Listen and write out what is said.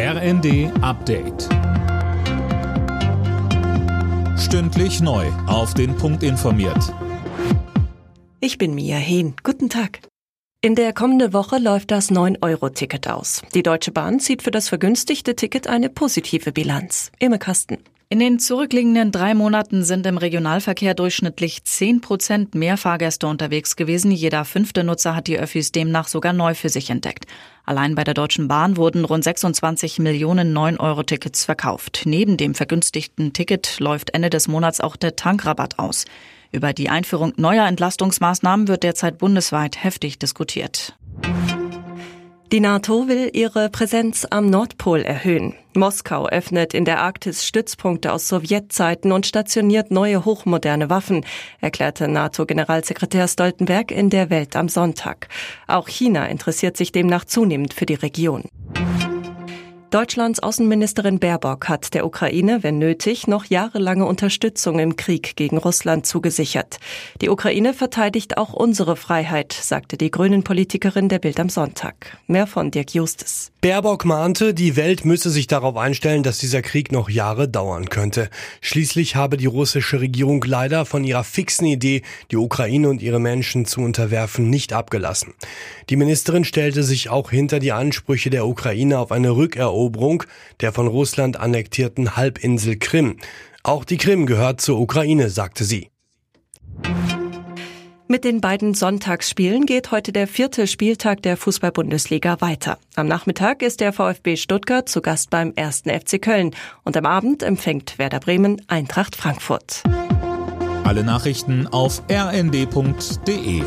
RND Update. Stündlich neu. Auf den Punkt informiert. Ich bin Mia Hehn. Guten Tag. In der kommenden Woche läuft das 9-Euro-Ticket aus. Die Deutsche Bahn zieht für das vergünstigte Ticket eine positive Bilanz. Imme Kasten. In den zurückliegenden drei Monaten sind im Regionalverkehr durchschnittlich 10 Prozent mehr Fahrgäste unterwegs gewesen. Jeder fünfte Nutzer hat die Öffis demnach sogar neu für sich entdeckt. Allein bei der Deutschen Bahn wurden rund 26 Millionen 9-Euro-Tickets verkauft. Neben dem vergünstigten Ticket läuft Ende des Monats auch der Tankrabatt aus. Über die Einführung neuer Entlastungsmaßnahmen wird derzeit bundesweit heftig diskutiert. Die NATO will ihre Präsenz am Nordpol erhöhen. Moskau öffnet in der Arktis Stützpunkte aus Sowjetzeiten und stationiert neue hochmoderne Waffen, erklärte NATO-Generalsekretär Stoltenberg in der Welt am Sonntag. Auch China interessiert sich demnach zunehmend für die Region. Deutschlands Außenministerin Baerbock hat der Ukraine, wenn nötig, noch jahrelange Unterstützung im Krieg gegen Russland zugesichert. Die Ukraine verteidigt auch unsere Freiheit, sagte die Grünen-Politikerin der Bild am Sonntag. Mehr von Dirk Justus. Baerbock mahnte, die Welt müsse sich darauf einstellen, dass dieser Krieg noch Jahre dauern könnte. Schließlich habe die russische Regierung leider von ihrer fixen Idee, die Ukraine und ihre Menschen zu unterwerfen, nicht abgelassen. Die Ministerin stellte sich auch hinter die Ansprüche der Ukraine auf eine Rückeroberung Eroberung der von Russland annektierten Halbinsel Krim. Auch die Krim gehört zur Ukraine, sagte sie. Mit den beiden Sonntagsspielen geht heute der vierte Spieltag der Fußball-Bundesliga weiter. Am Nachmittag ist der VfB Stuttgart zu Gast beim ersten FC Köln und am Abend empfängt Werder Bremen Eintracht Frankfurt. Alle Nachrichten auf rnd.de